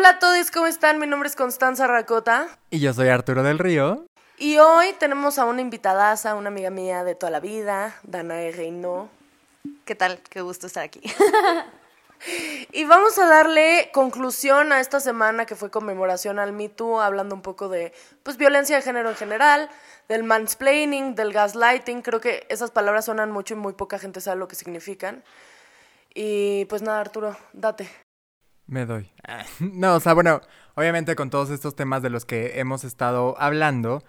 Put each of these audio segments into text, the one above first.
Hola a todos, ¿cómo están? Mi nombre es Constanza Racota. Y yo soy Arturo del Río. Y hoy tenemos a una invitadaza, una amiga mía de toda la vida, Danae Reino. ¿Qué tal? Qué gusto estar aquí. y vamos a darle conclusión a esta semana que fue conmemoración al Me Too, hablando un poco de pues violencia de género en general, del mansplaining, del gaslighting. Creo que esas palabras suenan mucho y muy poca gente sabe lo que significan. Y pues nada, Arturo, date. Me doy. No, o sea, bueno, obviamente con todos estos temas de los que hemos estado hablando,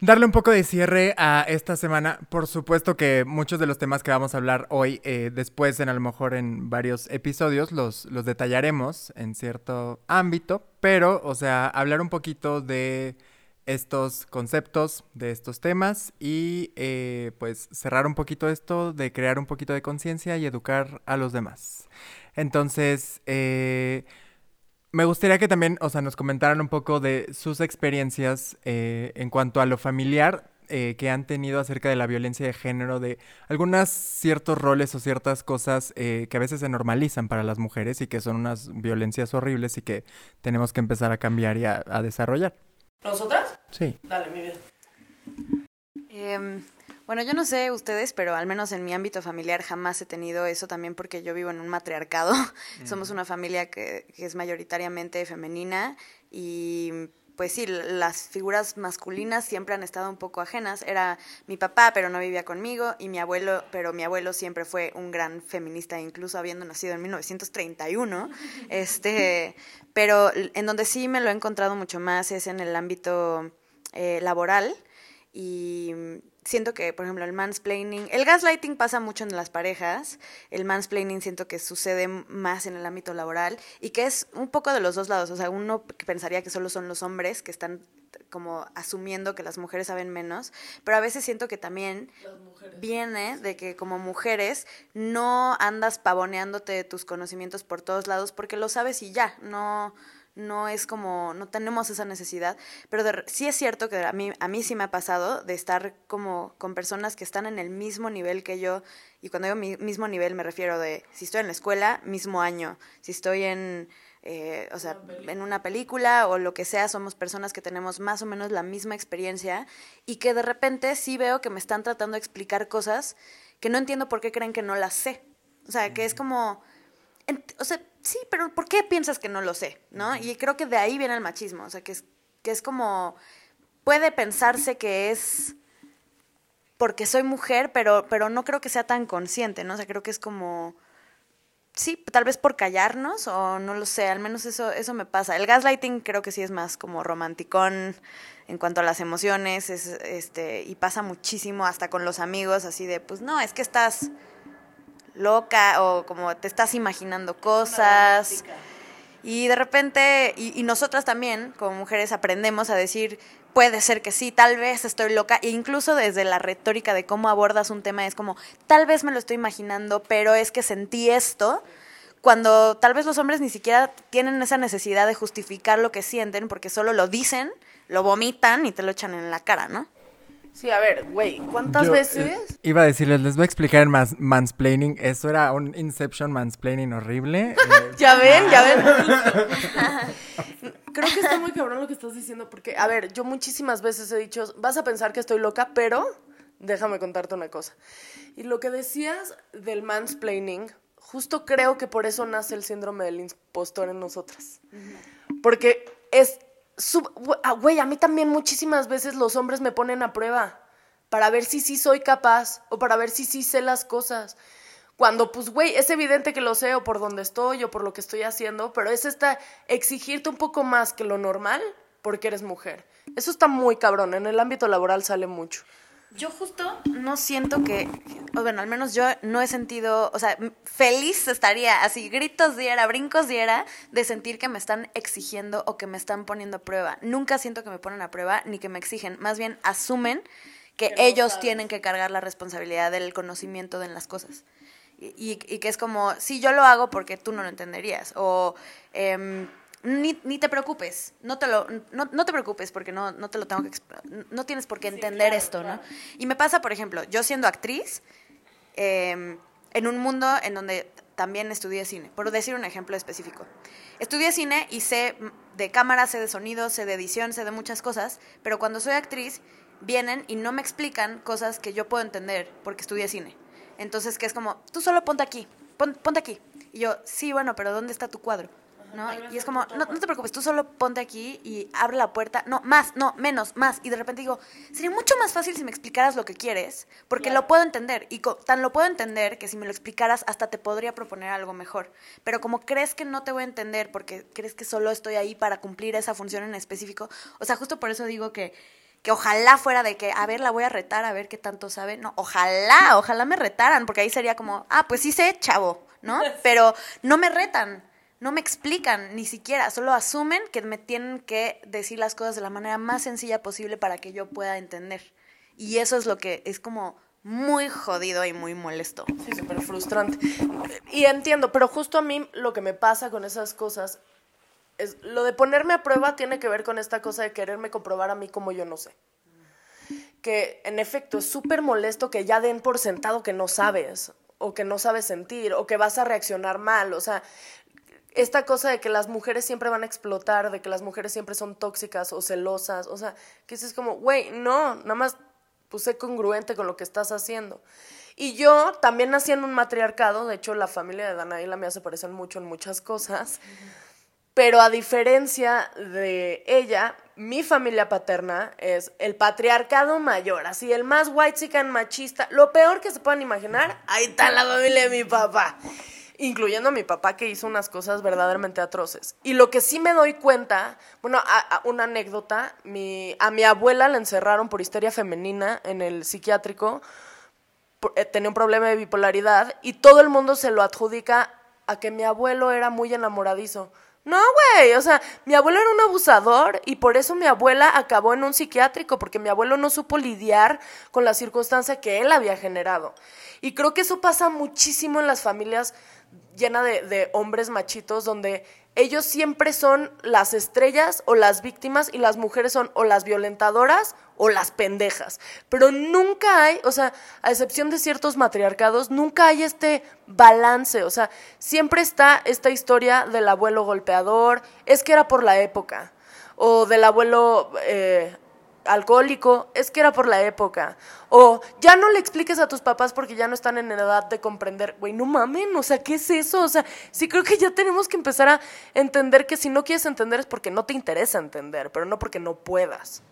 darle un poco de cierre a esta semana. Por supuesto que muchos de los temas que vamos a hablar hoy, eh, después en a lo mejor en varios episodios, los, los detallaremos en cierto ámbito, pero, o sea, hablar un poquito de estos conceptos, de estos temas y eh, pues cerrar un poquito esto, de crear un poquito de conciencia y educar a los demás. Entonces, eh, me gustaría que también, o sea, nos comentaran un poco de sus experiencias eh, en cuanto a lo familiar eh, que han tenido acerca de la violencia de género, de algunos ciertos roles o ciertas cosas que a veces se normalizan para las mujeres y que son unas violencias horribles y que tenemos que empezar a cambiar y a, a desarrollar. ¿Nosotras? Sí. Dale, mi vida. Eh, bueno, yo no sé ustedes, pero al menos en mi ámbito familiar jamás he tenido eso también porque yo vivo en un matriarcado. Somos una familia que, es mayoritariamente femenina y pues sí, las figuras masculinas siempre han estado un poco ajenas. Era mi papá, pero no vivía conmigo, y mi abuelo, pero mi abuelo siempre fue un gran feminista, incluso habiendo nacido en 1931. Este, pero en donde sí me lo he encontrado mucho más es en el ámbito eh, laboral y siento que, por ejemplo, el mansplaining, el gaslighting pasa mucho en las parejas, el mansplaining siento que sucede más en el ámbito laboral y que es un poco de los dos lados, o sea, uno pensaría que solo son los hombres que están como asumiendo que las mujeres saben menos, pero a veces siento que también viene de que como mujeres no andas pavoneándote de tus conocimientos por todos lados porque lo sabes y ya, no no es como, no tenemos esa necesidad, pero sí es cierto que a mí, a mí sí me ha pasado de estar como con personas que están en el mismo nivel que yo, y cuando digo mismo nivel me refiero de, si estoy en la escuela, mismo año, si estoy en, eh, o sea, en una película o lo que sea, somos personas que tenemos más o menos la misma experiencia y que de repente sí veo que me están tratando de explicar cosas que no entiendo por qué creen que no las sé. O sea, que es como o sea, sí, pero ¿por qué piensas que no lo sé? ¿No? Y creo que de ahí viene el machismo, o sea, que es, que es como, puede pensarse que es porque soy mujer, pero, pero no creo que sea tan consciente, ¿no? O sea, creo que es como, sí, tal vez por callarnos o no lo sé, al menos eso, eso me pasa. El gaslighting creo que sí es más como romanticón en cuanto a las emociones, es, este, y pasa muchísimo hasta con los amigos, así de, pues no, es que estás loca o como te estás imaginando cosas. Y de repente, y, nosotras también, como mujeres, aprendemos a decir, puede ser que sí, tal vez estoy loca, e incluso desde la retórica de cómo abordas un tema, es como, tal vez me lo estoy imaginando, pero es que sentí esto, cuando tal vez los hombres ni siquiera tienen esa necesidad de justificar lo que sienten, porque solo lo dicen, lo vomitan y te lo echan en la cara, ¿no? Sí, a ver, güey, ¿cuántas eh, veces? iba a decirles, les voy a explicar el mansplaining. Eso era un Inception mansplaining horrible. Eh, ya ven, ya ven. Creo que está muy cabrón lo que estás diciendo, porque, a ver, yo muchísimas veces he dicho, vas a pensar que estoy loca, pero déjame contarte una cosa. Y lo que decías del mansplaining, justo creo que por eso nace el síndrome del impostor en nosotras. Porque es Ah, güey, a mí también muchísimas veces los hombres me ponen a prueba para ver si sí soy capaz o para ver si sí sé las cosas. Cuando, pues, güey, es evidente que lo sé o por donde estoy o por lo que estoy haciendo, pero es esta exigirte un poco más que lo normal porque eres mujer. Eso está muy cabrón, en el ámbito laboral sale mucho. Yo justo no siento que, o bueno, al menos yo no he sentido, o sea, feliz estaría, así gritos diera, brincos diera, de sentir que me están exigiendo o que me están poniendo a prueba. Nunca siento que me ponen a prueba ni que me exigen, más bien asumen que, ellos tienen que cargar la responsabilidad del conocimiento de las cosas. Y, que es como, sí, yo lo hago porque tú no lo entenderías. O... Eh, ni, ni, te preocupes, no te lo, no, no, te preocupes porque no, no te lo tengo que no tienes por qué entender esto, ¿no? Y me pasa, por ejemplo, yo siendo actriz, em, en un mundo en donde también estudié cine, por decir un ejemplo específico. Estudié cine y sé de cámara, sé de sonido, sé de edición, sé de muchas cosas, pero cuando soy actriz vienen y no me explican cosas que yo puedo entender porque estudié cine. Entonces, que es como, tú solo ponte aquí, ponte aquí. Y yo, sí, bueno, pero ¿dónde está tu cuadro? ¿No? Y es como, no, no, te preocupes, tú solo ponte aquí y abre la puerta. No, más, no, menos, más. Y de repente digo, sería mucho más fácil si me explicaras lo que quieres, porque lo puedo entender. Y tan lo puedo entender que si me lo explicaras, hasta te podría proponer algo mejor. Pero como crees que no te voy a entender porque crees que solo estoy ahí para cumplir esa función en específico, o sea, justo por eso digo que que ojalá fuera de que, a ver, la voy a retar, a ver qué tanto sabe. No, ojalá, ojalá me retaran, porque ahí sería como, ah, pues sí sé, chavo, ¿no? Pero no me retan no me explican ni siquiera, solo asumen que me tienen que decir las cosas de la manera más sencilla posible para que yo pueda entender. Y eso es lo que es como muy jodido y muy molesto. Sí, súper frustrante. Y entiendo, pero justo a mí lo que me pasa con esas cosas es lo de ponerme a prueba tiene que ver con esta cosa de quererme comprobar a mí como yo no sé. Que en efecto es súper molesto que ya den por sentado que no sabes o que no sabes sentir o que vas a reaccionar mal, o sea, esta cosa de que las mujeres siempre van a explotar, de que las mujeres siempre son tóxicas o celosas, o sea, que es como, güey, no, nada más puse congruente con lo que estás haciendo. Y yo también nací en un matriarcado, de hecho la familia de Danaila me hace parecer mucho en muchas cosas, pero a diferencia de ella, mi familia paterna es el patriarcado mayor, así el más white chican machista, lo peor que se puedan imaginar, ahí está la familia de mi papá incluyendo a mi papá que hizo unas cosas verdaderamente atroces. Y lo que sí me doy cuenta, bueno, una anécdota, mi, a mi abuela la encerraron por histeria femenina en el psiquiátrico, eh, tenía un problema de bipolaridad y todo el mundo se lo adjudica a que mi abuelo era muy enamoradizo. No, güey, o sea, mi abuelo era un abusador y por eso mi abuela acabó en un psiquiátrico, porque mi abuelo no supo lidiar con la circunstancia que él había generado. Y creo que eso pasa muchísimo en las familias llena de, hombres machitos donde ellos siempre son las estrellas o las víctimas y las mujeres son o las violentadoras o las pendejas. Pero nunca hay, o sea, a excepción de ciertos matriarcados, nunca hay este balance. O sea, siempre está esta historia del abuelo golpeador, es que era por la época, o del abuelo eh, alcohólico, es que era por la época. O ya no le expliques a tus papás porque ya no están en edad de comprender. Güey, no mamen, o sea, ¿qué es eso? O sea, sí creo que ya tenemos que empezar a entender que si no quieres entender es porque no te interesa entender, pero no porque no puedas.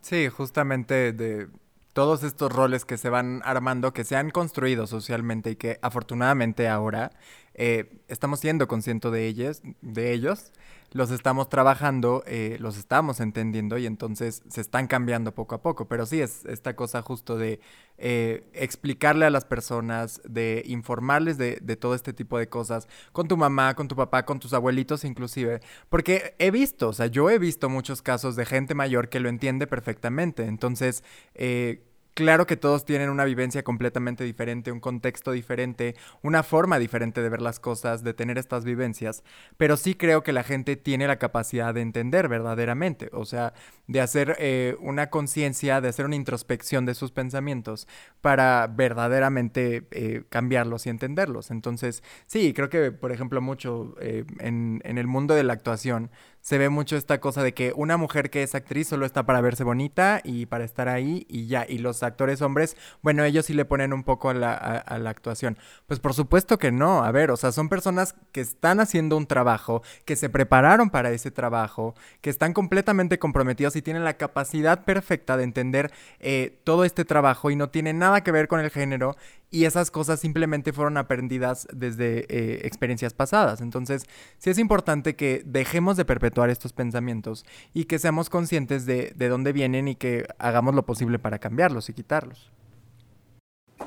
Sí, justamente de todos estos roles que se van armando, que se han construido socialmente y que afortunadamente ahora eh, estamos siendo conscientes de ellos, de ellos los estamos trabajando, eh, los estamos entendiendo y entonces se están cambiando poco a poco. Pero sí es esta cosa justo de eh, explicarle a las personas, de informarles de, todo este tipo de cosas, con tu mamá, con tu papá, con tus abuelitos inclusive. Porque he visto, o sea, yo he visto muchos casos de gente mayor que lo entiende perfectamente. Entonces, eh, Claro que todos tienen una vivencia completamente diferente, un contexto diferente, una forma diferente de ver las cosas, de tener estas vivencias, pero sí creo que la gente tiene la capacidad de entender verdaderamente, o sea, de hacer eh, una conciencia, de hacer una introspección de sus pensamientos para verdaderamente eh, cambiarlos y entenderlos. Entonces, sí, creo que, por ejemplo, mucho eh, en, en el mundo de la actuación, se ve mucho esta cosa de que una mujer que es actriz solo está para verse bonita y para estar ahí y ya. Y los actores hombres, bueno, ellos sí le ponen un poco a la, a, la actuación. Pues por supuesto que no. A ver, o sea, son personas que están haciendo un trabajo, que se prepararon para ese trabajo, que están completamente comprometidos y tienen la capacidad perfecta de entender eh, todo este trabajo y no tiene nada que ver con el género y esas cosas simplemente fueron aprendidas desde eh, experiencias pasadas. Entonces, sí es importante que dejemos de perpetuar estos pensamientos y que seamos conscientes de, de dónde vienen y que hagamos lo posible para cambiarlos y quitarlos.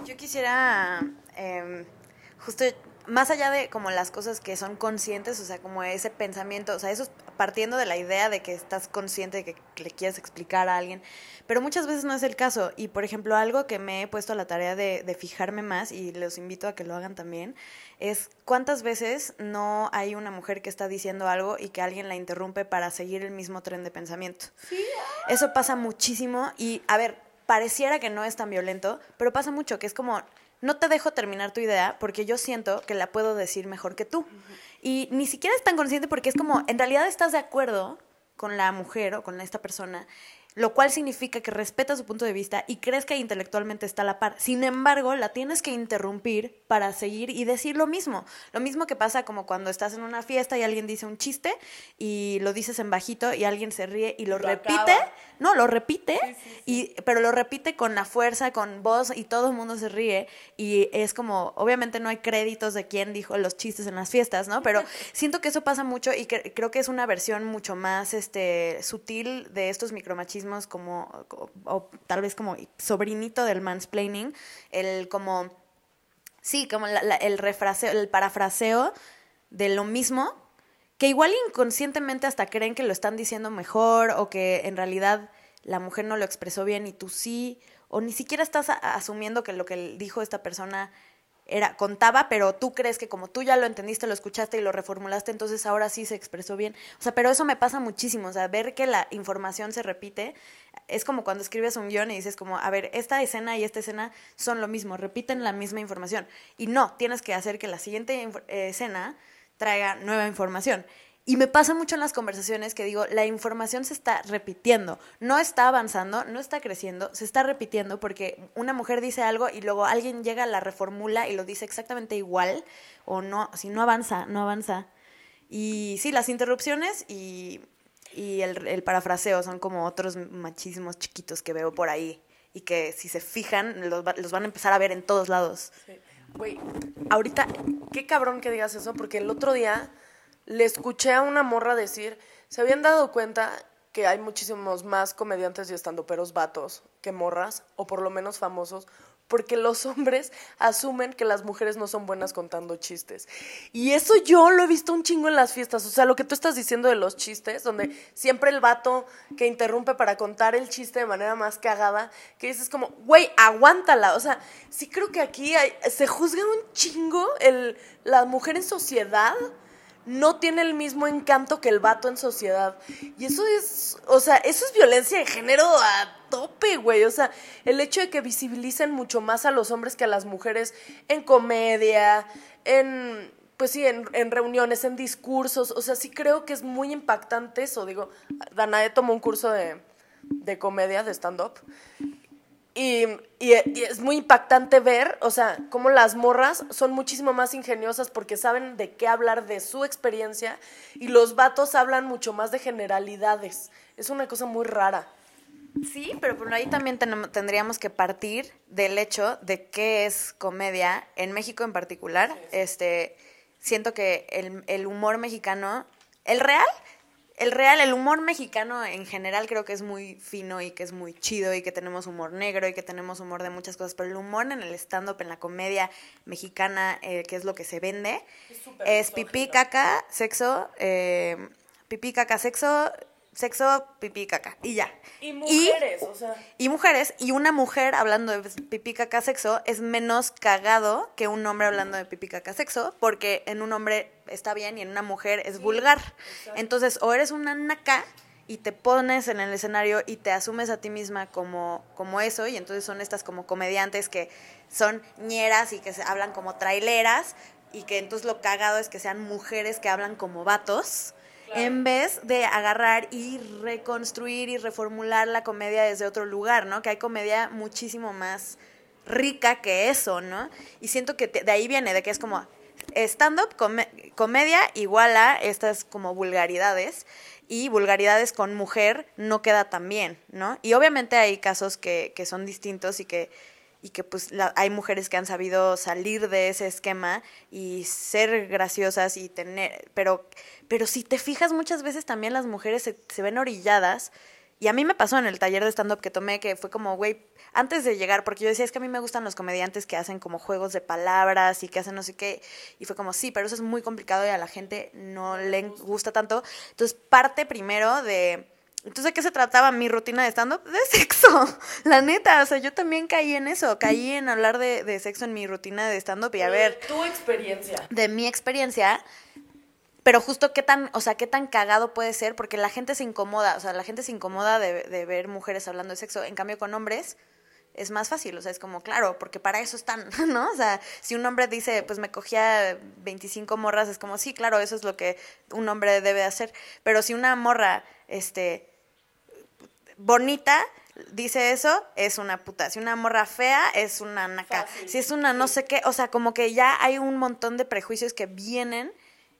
Yo quisiera em, justo más allá de como las cosas que son conscientes, o sea, como ese pensamiento, o sea, eso es partiendo de la idea de que estás consciente de que le quieres explicar a alguien, pero muchas veces no es el caso. Y, por ejemplo, algo que me he puesto a la tarea de, de fijarme más, y los invito a que lo hagan también, es cuántas veces no hay una mujer que está diciendo algo y que alguien la interrumpe para seguir el mismo tren de pensamiento. Sí. Eso pasa muchísimo y, a ver, pareciera que no es tan violento, pero pasa mucho, que es como no te dejo terminar tu idea porque yo siento que la puedo decir mejor que tú. Y ni siquiera es tan consciente porque es como, en realidad estás de acuerdo con la mujer o con esta persona lo cual significa que respeta su punto de vista y crees que intelectualmente está a la par. Sin embargo, la tienes que interrumpir para seguir y decir lo mismo. Lo mismo que pasa como cuando estás en una fiesta y alguien dice un chiste y lo dices en bajito y alguien se ríe y lo, repite. No, lo repite, Y, pero lo repite con la fuerza, con voz y todo el mundo se ríe y es como, obviamente no hay créditos de quién dijo los chistes en las fiestas, ¿no? Pero siento que eso pasa mucho y que, creo que es una versión mucho más este, sutil de estos micromachismos como, o, tal vez como sobrinito del mansplaining, el como, sí, como el refraseo, el parafraseo de lo mismo, que igual inconscientemente hasta creen que lo están diciendo mejor o que en realidad la mujer no lo expresó bien y tú sí, o ni siquiera estás asumiendo que lo que dijo esta persona era contaba, pero tú crees que como tú ya lo entendiste, lo escuchaste y lo reformulaste, entonces ahora sí se expresó bien. O sea, pero eso me pasa muchísimo, o sea, ver que la información se repite es como cuando escribes un guion y dices como, a ver, esta escena y esta escena son lo mismo, repiten la misma información. Y no, tienes que hacer que la siguiente eh, escena traiga nueva información. Y me pasa mucho en las conversaciones que digo, la información se está repitiendo, no está avanzando, no está creciendo, se está repitiendo porque una mujer dice algo y luego alguien llega, la reformula y lo dice exactamente igual o no, si no avanza, no avanza. Y sí, las interrupciones y, y el, el parafraseo son como otros machismos chiquitos que veo por ahí y que si se fijan los, los van a empezar a ver en todos lados. Güey, ahorita, qué cabrón que digas eso porque el otro día le escuché a una morra decir, se habían dado cuenta que hay muchísimos más comediantes y estandoperos vatos que morras, o por lo menos famosos, porque los hombres asumen que las mujeres no son buenas contando chistes. Y eso yo lo he visto un chingo en las fiestas. O sea, lo que tú estás diciendo de los chistes, donde siempre el vato que interrumpe para contar el chiste de manera más cagada, que dices como, güey, aguántala. O sea, sí creo que aquí se juzga un chingo el, la mujer en sociedad no tiene el mismo encanto que el vato en sociedad. Y eso es, o sea, eso es violencia de género a tope, güey. O sea, el hecho de que visibilicen mucho más a los hombres que a las mujeres en comedia, en, pues sí, en, en reuniones, en discursos. O sea, sí creo que es muy impactante eso. Digo, Danae tomó un curso de, de comedia, de stand-up. Y, es muy impactante ver, o sea, cómo las morras son muchísimo más ingeniosas porque saben de qué hablar de su experiencia y los vatos hablan mucho más de generalidades. Es una cosa muy rara. Sí, pero por ahí también tendríamos que partir del hecho de qué es comedia en México en particular. Este, siento que el, el humor mexicano, el real, el real, el humor mexicano en general creo que es muy fino y que es muy chido y que tenemos humor negro y que tenemos humor de muchas cosas, pero el humor en el stand-up, en la comedia mexicana, eh, que es lo que se vende, es, pipí, caca, sexo, eh, pipí, caca, sexo, sexo, pipí, caca, y ya. Y mujeres, o sea. Y mujeres, y una mujer hablando de pipí, caca, sexo es menos cagado que un hombre hablando de pipí, caca, sexo, porque en un hombre está bien y en una mujer es vulgar. Entonces, o eres una naca y te pones en el escenario y te asumes a ti misma como, como eso, y entonces son estas como comediantes que son ñeras y que se hablan como traileras, y que entonces lo cagado es que sean mujeres que hablan como vatos en vez de agarrar y reconstruir y reformular la comedia desde otro lugar, ¿no? Que hay comedia muchísimo más rica que eso, ¿no? Y siento que de ahí viene, de que es como stand-up, comedia igual a estas como vulgaridades y vulgaridades con mujer no queda tan bien, ¿no? Y obviamente hay casos que, que son distintos y que y que pues hay mujeres que han sabido salir de ese esquema y ser graciosas y tener, pero, pero si te fijas muchas veces también las mujeres se, se ven orilladas y a mí me pasó en el taller de stand-up que tomé que fue como, güey, antes de llegar, porque yo decía, es que a mí me gustan los comediantes que hacen como juegos de palabras y que hacen no sé qué. Y fue como, sí, pero eso es muy complicado y a la gente no le gusta tanto. Entonces, parte primero de entonces, ¿de qué se trataba mi rutina de stand-up? De sexo, la neta. O sea, yo también caí en eso. Caí en hablar de, de sexo en mi rutina de stand-up y a ver. De tu experiencia. De mi experiencia. Pero justo qué tan, o sea, qué tan cagado puede ser, porque la gente se incomoda, o sea, la gente se incomoda de, de ver mujeres hablando de sexo. En cambio, con hombres, es más fácil, o sea, es como, claro, porque para eso están, ¿no? O sea, si un hombre dice, pues me cogía 25 morras, es como, sí, claro, eso es lo que un hombre debe hacer, pero si una morra, este, bonita, dice eso, es una puta. Si una morra fea, es una naca. Si es una no sé qué, o sea, como que ya hay un montón de prejuicios que vienen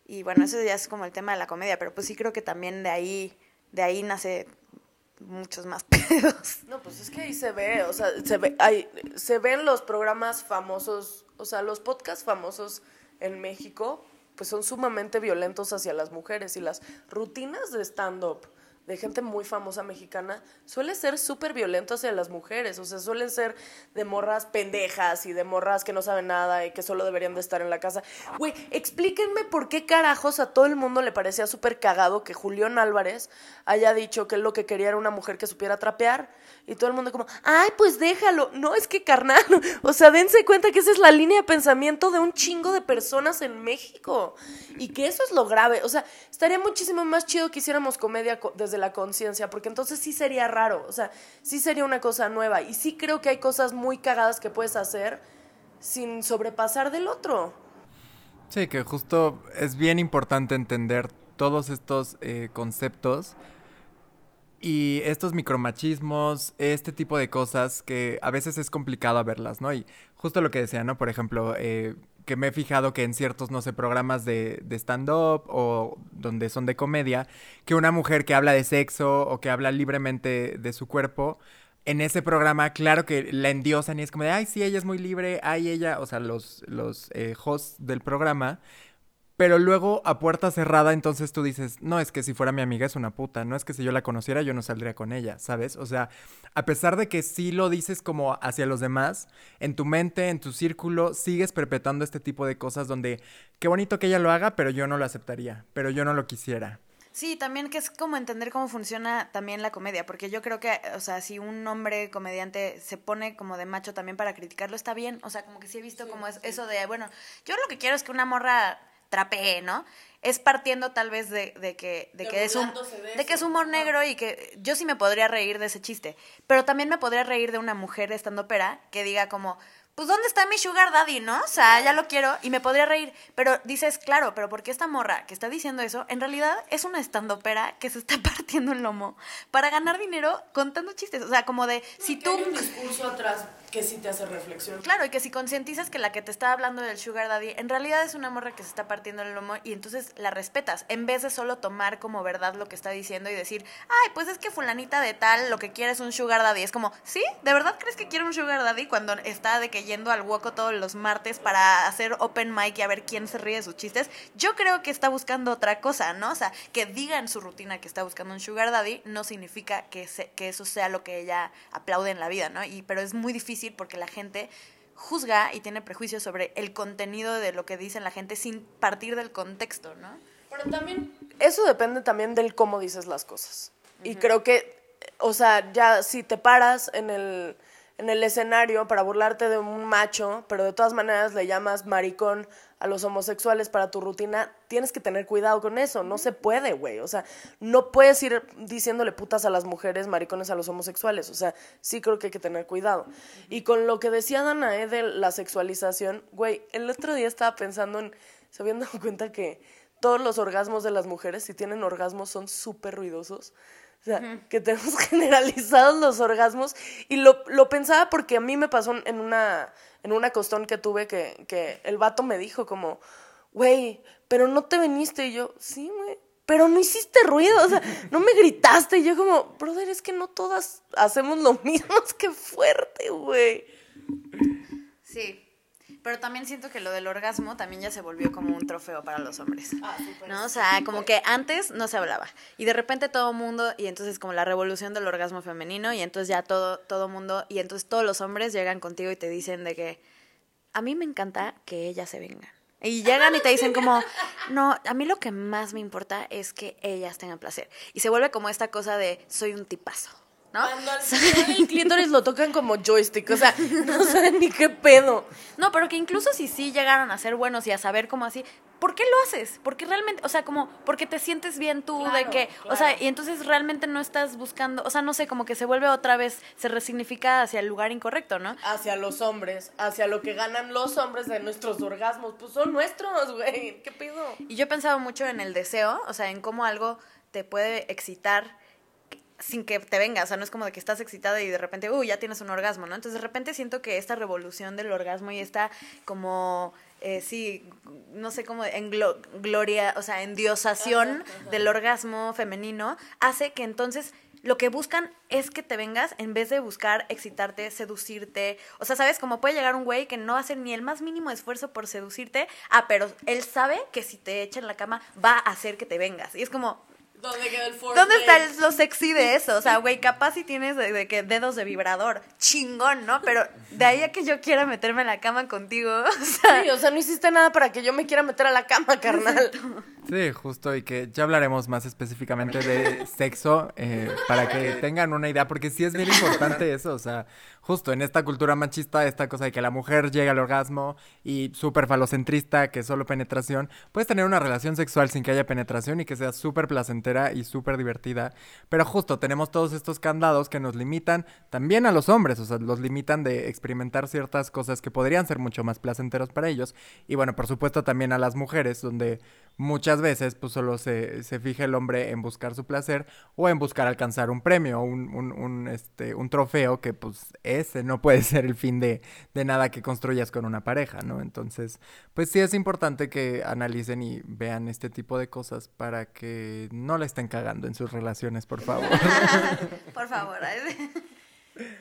y bueno, eso ya es como el tema de la comedia, pero pues sí creo que también de ahí, de ahí nace muchos más pedos. No, pues es que ahí se ve, o sea, se ve, hay, se ven los programas famosos, o sea, los podcasts famosos en México, pues son sumamente violentos hacia las mujeres y las rutinas de stand-up de gente muy famosa mexicana suele ser súper violento hacia las mujeres, o sea, suelen ser de morras pendejas y de morras que no saben nada y que solo deberían de estar en la casa. Güey, explíquenme por qué carajos a todo el mundo le parecía súper cagado que Julián Álvarez haya dicho que lo que quería era una mujer que supiera trapear y todo el mundo como, ay, pues déjalo. No, es que carnal, o sea, dense cuenta que esa es la línea de pensamiento de un chingo de personas en México y que eso es lo grave, o sea, estaría muchísimo más chido que hiciéramos comedia desde la conciencia, porque entonces sí sería raro, o sea, sí sería una cosa nueva y sí creo que hay cosas muy cagadas que puedes hacer sin sobrepasar del otro. Sí, que justo es bien importante entender todos estos eh, conceptos y estos micromachismos, este tipo de cosas que a veces es complicado verlas, ¿no? Y justo lo que decía, ¿no? Por ejemplo, eh, que me he fijado que en ciertos, no sé, programas de, de stand-up o donde son de comedia, que una mujer que habla de sexo o que habla libremente de su cuerpo, en ese programa, claro que la endiosan y es como de, ay, sí, ella es muy libre, ay, ella, o sea, los, los eh, hosts del programa pero luego a puerta cerrada, entonces tú dices, no, es que si fuera mi amiga es una puta, no es que si yo la conociera yo no saldría con ella, ¿sabes? O sea, a pesar de que sí lo dices como hacia los demás, en tu mente, en tu círculo, sigues perpetuando este tipo de cosas donde, qué bonito que ella lo haga, pero yo no lo aceptaría, pero yo no lo quisiera. Sí, también que es como entender cómo funciona también la comedia, porque yo creo que, o sea, si un hombre comediante se pone como de macho también para criticarlo, está bien, o sea, como que sí he visto como es, eso de, bueno, yo lo que quiero es que una morra trapee, ¿no? Es partiendo tal vez de, que, de, que es un, de, que es humor negro y que yo sí me podría reír de ese chiste, pero también me podría reír de una mujer estando pera que diga como, pues ¿dónde está mi sugar daddy, no? O sea, ya lo quiero y me podría reír. Pero dices, claro, pero porque esta morra que está diciendo eso, en realidad es una estandopera que se está partiendo el lomo para ganar dinero contando chistes. O sea, como de, si tú... Hay un discurso atrás que sí te hace reflexión. Claro, y que si concientizas que la que te está hablando del sugar daddy, en realidad es una morra que se está partiendo el lomo y entonces la respetas, en vez de solo tomar como verdad lo que está diciendo y decir, ay, pues es que fulanita de tal lo que quiere es un sugar daddy. Es como, ¿sí? ¿De verdad crees que quiere un sugar daddy cuando está de que yendo al hueco todos los martes para hacer open mic y a ver quién se ríe de sus chistes, yo creo que está buscando otra cosa, ¿no? O sea, que diga en su rutina que está buscando un sugar daddy no significa que, que eso sea lo que ella aplaude en la vida, ¿no? Y, pero es muy difícil porque la gente juzga y tiene prejuicios sobre el contenido de lo que dice la gente sin partir del contexto, ¿no? Pero también, eso depende también del cómo dices las cosas. Y creo que, o sea, ya si te paras en el en el escenario para burlarte de un macho, pero de todas maneras le llamas maricón a los homosexuales para tu rutina, tienes que tener cuidado con eso. No se puede, güey. O sea, no puedes ir diciéndole putas a las mujeres, maricones a los homosexuales. O sea, sí creo que hay que tener cuidado. Y con lo que decía Danae de la sexualización, güey, el otro día estaba pensando en, se habían dado cuenta que todos los orgasmos de las mujeres, si tienen orgasmos, son súper ruidosos. O sea, que tenemos generalizados los orgasmos. Y lo, lo, pensaba porque a mí me pasó en una, en una costón que tuve que, que el vato me dijo como, güey, pero no te viniste. Y yo, sí, güey, pero no hiciste ruido, o sea, no me gritaste. Y yo como, brother, es que no todas hacemos lo mismo, es que fuerte, güey. Sí, pero también siento que lo del orgasmo también ya se volvió como un trofeo para los hombres. Ah, ¿No? O sea, como que antes no se hablaba. Y de repente todo mundo, y entonces como la revolución del orgasmo femenino, y entonces ya todo, todo mundo, y entonces todos los hombres llegan contigo y te dicen de que a mí me encanta que ellas se vengan. Y llegan y te dicen como, no, a mí lo que más me importa es que ellas tengan placer. Y se vuelve como esta cosa de soy un tipazo. ¿No? Cuando al final el clítoris lo tocan como joystick, o sea, no saben ni qué pedo. No, pero que incluso si sí llegaran a ser buenos y a saber cómo así, ¿por qué lo haces? Porque realmente, o sea, como, porque te sientes bien tú de Claro, que, o sea, y entonces realmente no estás buscando, o sea, no sé, como que se vuelve otra vez, se resignifica hacia el lugar incorrecto, ¿no? Hacia los hombres, hacia lo que ganan los hombres de nuestros orgasmos, pues son nuestros, güey, ¿qué pedo? Y yo he pensado mucho en el deseo, o sea, en cómo algo te puede excitar sin que te venga, o sea, no es como de que estás excitada y de repente, uy, ya tienes un orgasmo, ¿no? Entonces de repente siento que esta revolución del orgasmo y esta como, eh, sí, no sé cómo, en glo- gloria, o sea, endiosación del orgasmo femenino, hace que entonces lo que buscan es que te vengas en vez de buscar excitarte, seducirte. O sea, ¿sabes? Como puede llegar un güey que no hace ni el más mínimo esfuerzo por seducirte. Ah, pero él sabe que si te echa en la cama va a hacer que te vengas. Y es como, ¿Dónde queda el foreplay? ¿dónde está el- lo sexy de eso? O sea, güey, capaz si tienes de, de que dedos de vibrador. Chingón, ¿no? Pero de ahí a que yo quiera meterme en la cama contigo. O sea, Sí, o sea, no hiciste nada para que yo me quiera meter a la cama, carnal. Sí, justo, y que ya hablaremos más específicamente de sexo eh, para que tengan una idea, porque sí es bien importante eso, o sea, justo en esta cultura machista, esta cosa de que la mujer llega al orgasmo y súper falocentrista, que es solo penetración, puedes tener una relación sexual sin que haya penetración y que sea súper placentera y súper divertida, pero justo tenemos todos estos candados que nos limitan también a los hombres, o sea, los limitan de experimentar ciertas cosas que podrían ser mucho más placenteros para ellos, y bueno, por supuesto también a las mujeres, donde muchas veces pues solo se, se fija el hombre en buscar su placer o en buscar alcanzar un premio, un, un, un, este, un trofeo que pues ese no puede ser el fin de, de nada que construyas con una pareja, ¿no? Entonces, pues sí es importante que analicen y vean este tipo de cosas para que no la estén cagando en sus relaciones, por favor. por favor.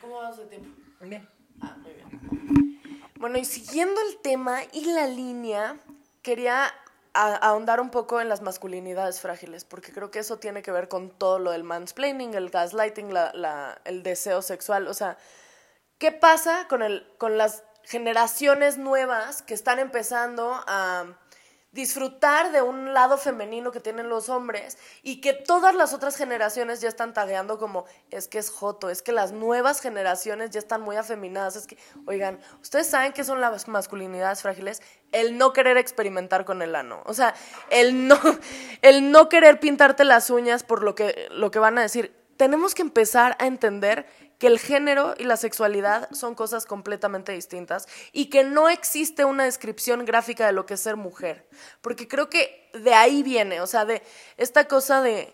¿Cómo vamos de tiempo? Bien. Ah, muy bien. Bueno, y siguiendo el tema y la línea, quería a- ahondar un poco en las masculinidades frágiles, porque creo que eso tiene que ver con todo lo del mansplaining, el gaslighting, la, la- el deseo sexual. O sea, ¿qué pasa con, el, con las generaciones nuevas que están empezando a disfrutar de un lado femenino que tienen los hombres y que todas las otras generaciones ya están tagueando como es que es joto, es que las nuevas generaciones ya están muy afeminadas, es que, oigan, ustedes saben que son las masculinidades frágiles, el no querer experimentar con el ano, o sea, el no, el no querer pintarte las uñas por lo que, lo que van a decir. Tenemos que empezar a entender que el género y la sexualidad son cosas completamente distintas y que no existe una descripción gráfica de lo que es ser mujer. Porque creo que de ahí viene, o sea, de esta cosa de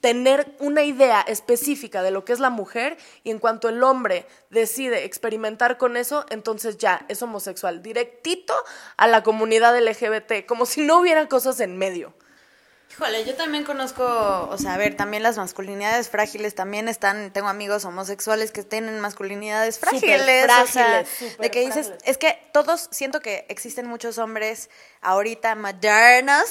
tener una idea específica de lo que es la mujer y en cuanto el hombre decide experimentar con eso, entonces ya es homosexual, directito a la comunidad LGBT, como si no hubiera cosas en medio. Híjole, yo también conozco, o sea, a ver, también las masculinidades frágiles también están, tengo amigos homosexuales que tienen masculinidades frágiles, o sea, frágiles, de que dices, frágiles. es que todos, siento que existen muchos hombres ahorita modernos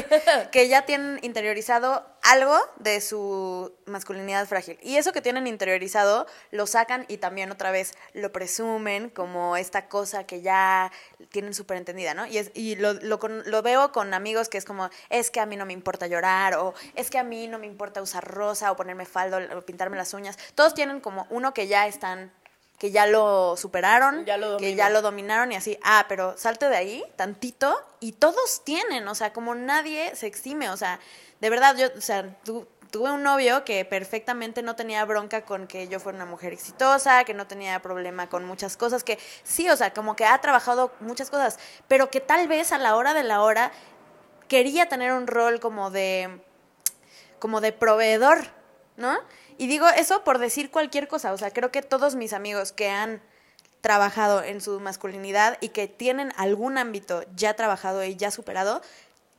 que ya tienen interiorizado algo de su masculinidad frágil. Y eso que tienen interiorizado lo sacan y también otra vez lo presumen como esta cosa que ya tienen súper entendida, ¿no? Y, es, y lo, lo, con- lo veo con amigos que es como, es que a mí no me importa llorar, o es que a mí no me importa usar rosa, o ponerme faldo, o pintarme las uñas. Todos tienen como uno que ya están que ya lo superaron, Ya lo que ya lo dominaron y así, ah, pero salte de ahí tantito y todos tienen, o sea, como nadie se exime, o sea, de verdad, yo, o sea, tu- tuve un novio que perfectamente no tenía bronca con que yo fuera una mujer exitosa, que no tenía problema con muchas cosas, que sí, o sea, como que ha trabajado muchas cosas, pero que tal vez a la hora de la hora quería tener un rol como de como de proveedor, ¿no? Y digo eso por decir cualquier cosa, o sea, creo que todos mis amigos que han trabajado en su masculinidad y que tienen algún ámbito ya trabajado y ya superado,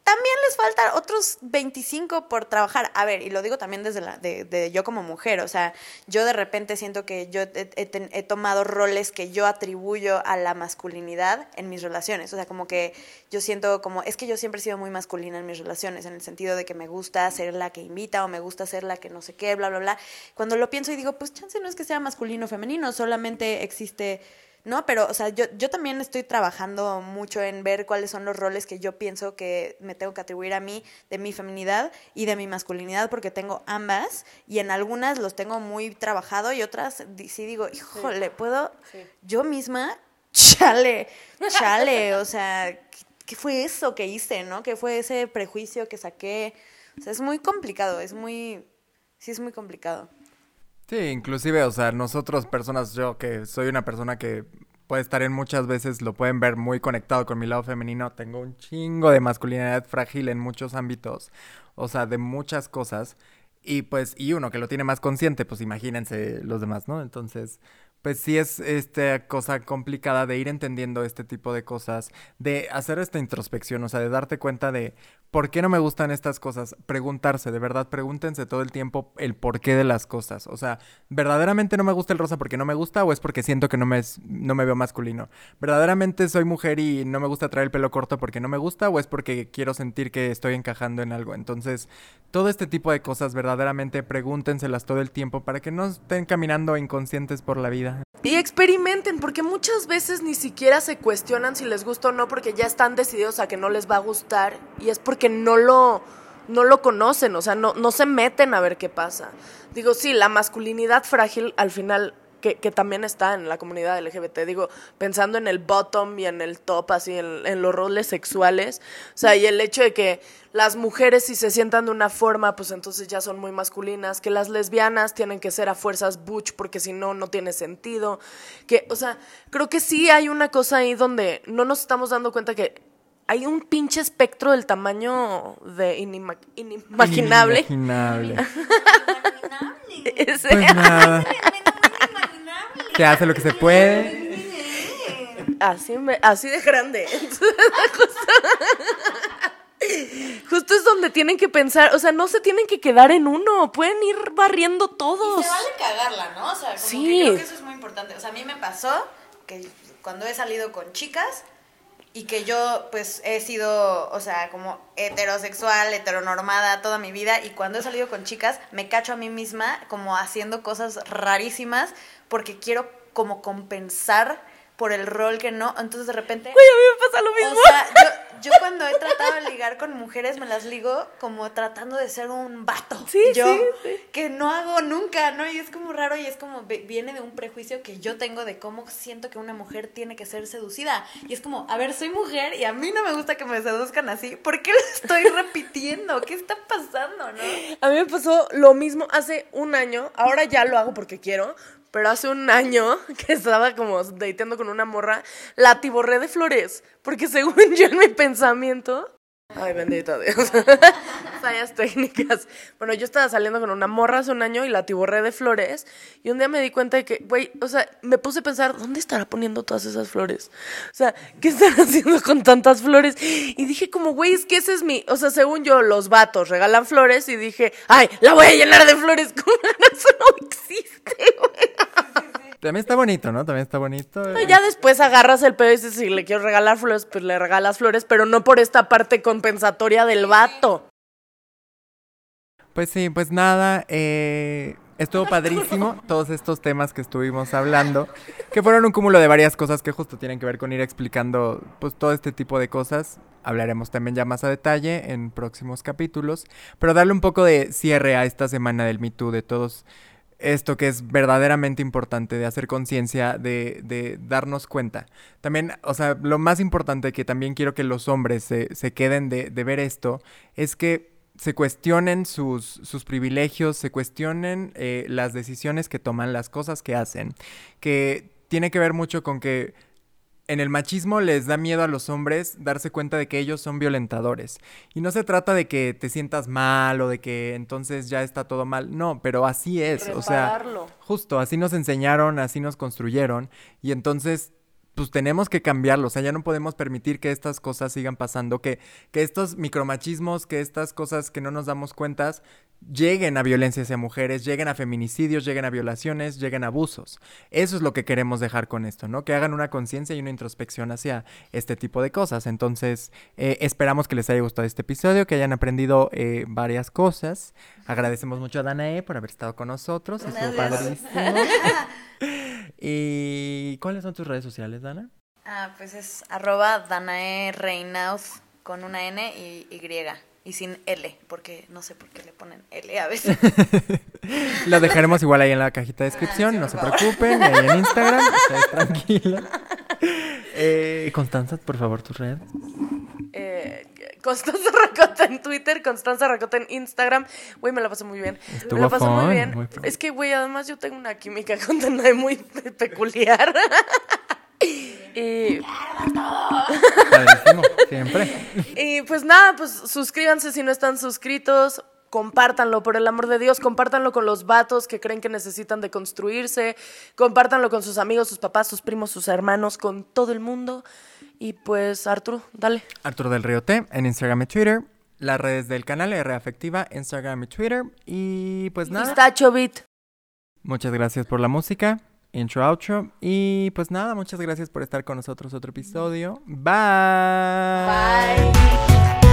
también les faltan otros 25 por trabajar. A ver, y lo digo también desde la, de, de yo como mujer, o sea, yo de repente siento que yo he, he tomado roles que yo atribuyo a la masculinidad en mis relaciones, o sea, como que yo siento como, es que yo siempre he sido muy masculina en mis relaciones, en el sentido de que me gusta ser la que invita o me gusta ser la que no sé qué, bla, bla, bla. Cuando lo pienso y digo, pues chance no es que sea masculino o femenino, solamente existe ¿no? Pero, o sea, yo, yo también estoy trabajando mucho en ver cuáles son los roles que yo pienso que me tengo que atribuir a mí de mi feminidad y de mi masculinidad, porque tengo ambas y en algunas los tengo muy trabajado y otras sí digo, híjole, ¿puedo yo misma? Chale, chale, o sea, ¿qué fue eso que hice, no? ¿Qué fue ese prejuicio que saqué? O sea, es muy complicado, es muy, sí es muy complicado. Sí, inclusive, o sea, nosotros personas, yo que soy una persona que puede estar en muchas veces, lo pueden ver muy conectado con mi lado femenino, tengo un chingo de masculinidad frágil en muchos ámbitos, o sea, de muchas cosas. Y pues, y uno que lo tiene más consciente, pues imagínense los demás, ¿no? Entonces, pues sí es esta cosa complicada de ir entendiendo este tipo de cosas, de hacer esta introspección, o sea, de darte cuenta de por qué no me gustan estas cosas, preguntarse, de verdad, pregúntense todo el tiempo el porqué de las cosas, o sea, verdaderamente no me gusta el rosa porque no me gusta o es porque siento que no me, no me veo masculino, verdaderamente soy mujer y no me gusta traer el pelo corto porque no me gusta o es porque quiero sentir que estoy encajando en algo, entonces, todo este tipo de cosas verdaderamente pregúntenselas todo el tiempo para que no estén caminando inconscientes por la vida. Y experimenten, porque muchas veces ni siquiera se cuestionan si les gusta o no, porque ya están decididos a que no les va a gustar, y es porque no lo, no lo conocen, o sea, no, no se meten a ver qué pasa. Digo, sí, la masculinidad frágil al final que, también está en la comunidad LGBT. Digo, pensando en el bottom y en el top, así, en, los roles sexuales. O sea, y el hecho de que las mujeres si se sientan de una forma, pues entonces ya son muy masculinas. Que las lesbianas tienen que ser a fuerzas butch porque si no, no tiene sentido. Que, o sea, creo que sí hay una cosa ahí donde no nos estamos dando cuenta que hay un pinche espectro del tamaño de inimaginable. Inimaginable. pues nada. que hace lo que se puede. Así, así de grande. Justo, es donde tienen que pensar, o sea, no se tienen que quedar en uno, pueden ir barriendo todos. Y se vale cagarla, ¿no? O sea, como sí. que creo que eso es muy importante. O sea, a mí me pasó que cuando he salido con chicas y que yo pues he sido, o sea, como heterosexual, heteronormada toda mi vida y cuando he salido con chicas me cacho a mí misma como haciendo cosas rarísimas porque quiero como compensar por el rol que no. Entonces de repente. Uy, a mí me pasa lo mismo. O sea, yo, cuando he tratado de ligar con mujeres me las ligo como tratando de ser un vato. Sí, yo, sí, Que no hago nunca, ¿no? Y es como raro y es como viene de un prejuicio que yo tengo de cómo siento que una mujer tiene que ser seducida. Y es como, a ver, soy mujer y a mí no me gusta que me seduzcan así. ¿Por qué lo estoy repitiendo? ¿Qué está pasando, no? A mí me pasó lo mismo hace un año. Ahora ya lo hago porque quiero pero hace un año que estaba como dateando con una morra, la tiborré de flores, porque según yo en mi pensamiento Ay, bendito Dios. Fallas técnicas. Bueno, yo estaba saliendo con una morra hace un año y la tiborré de flores. Y un día me di cuenta de que, güey, o sea, me puse a pensar, ¿dónde estará poniendo todas esas flores? O sea, ¿qué estará haciendo con tantas flores? Y dije como, güey, es que ese es mi... O sea, según yo, los vatos regalan flores y dije, ay, la voy a llenar de flores. ¿Cómo eso no existe, güey? También está bonito, ¿no? También está bonito. Ya después agarras el pedo y dices, si le quiero regalar flores, pues le regalas flores, pero no por esta parte compensatoria del vato. Pues sí, pues nada, eh, estuvo padrísimo todos estos temas que estuvimos hablando, que fueron un cúmulo de varias cosas que justo tienen que ver con ir explicando pues todo este tipo de cosas. Hablaremos también ya más a detalle en próximos capítulos, pero darle un poco de cierre a esta semana del Me Too, de todos esto que es verdaderamente importante, de hacer conciencia, de, de, darnos cuenta. También, o sea, lo más importante que también quiero que los hombres se, se queden de, de, ver esto es que se cuestionen sus, sus privilegios, se cuestionen eh, las decisiones que toman, las cosas que hacen, que tiene que ver mucho con que en el machismo les da miedo a los hombres darse cuenta de que ellos son violentadores. Y no se trata de que te sientas mal o de que entonces ya está todo mal. No, pero así es. O sea, justo, así nos enseñaron, así nos construyeron. Y entonces pues tenemos que cambiarlo, o sea, ya no podemos permitir que estas cosas sigan pasando, que, que estos micromachismos, que estas cosas que no nos damos cuenta lleguen a violencia hacia mujeres, lleguen a feminicidios, lleguen a violaciones, lleguen a abusos. Eso es lo que queremos dejar con esto, ¿no? Que hagan una conciencia y una introspección hacia este tipo de cosas. Entonces, eh, esperamos que les haya gustado este episodio, que hayan aprendido eh, varias cosas. Agradecemos mucho a Danae por haber estado con nosotros, estuvo padrísimo. ¿Y cuáles son tus redes sociales, Dana? Ah, pues es arroba Danae Reinauz con una N y Y. Y sin L, porque no sé por qué le ponen L a veces. Lo dejaremos igual ahí en la cajita de descripción, no se preocupen, ahí en Instagram, ustedes tranquila. Eh, Constanza, por favor, tus redes. Eh, Constanza Racota en Twitter, Constanza Racota en Instagram. Güey, me la pasé muy bien. Estuvo me la pasé muy bien. muy es que, güey, además yo tengo una química con Danae muy pe- peculiar. Y, Padrísimo, siempre. y pues nada, pues suscríbanse si no están suscritos. Compártanlo, por el amor de Dios, compártanlo con los vatos que creen que necesitan de construirse, compártanlo con sus amigos, sus papás, sus primos, sus hermanos, con todo el mundo. Y pues, Arturo, dale. Arturo del Río T en Instagram y Twitter. Las redes del canal R Afectiva, Instagram y Twitter. Y pues nada. Pistacho Beat. Muchas gracias por la música. Intro, outro. Y pues nada, muchas gracias por estar con nosotros otro episodio. Bye. Bye.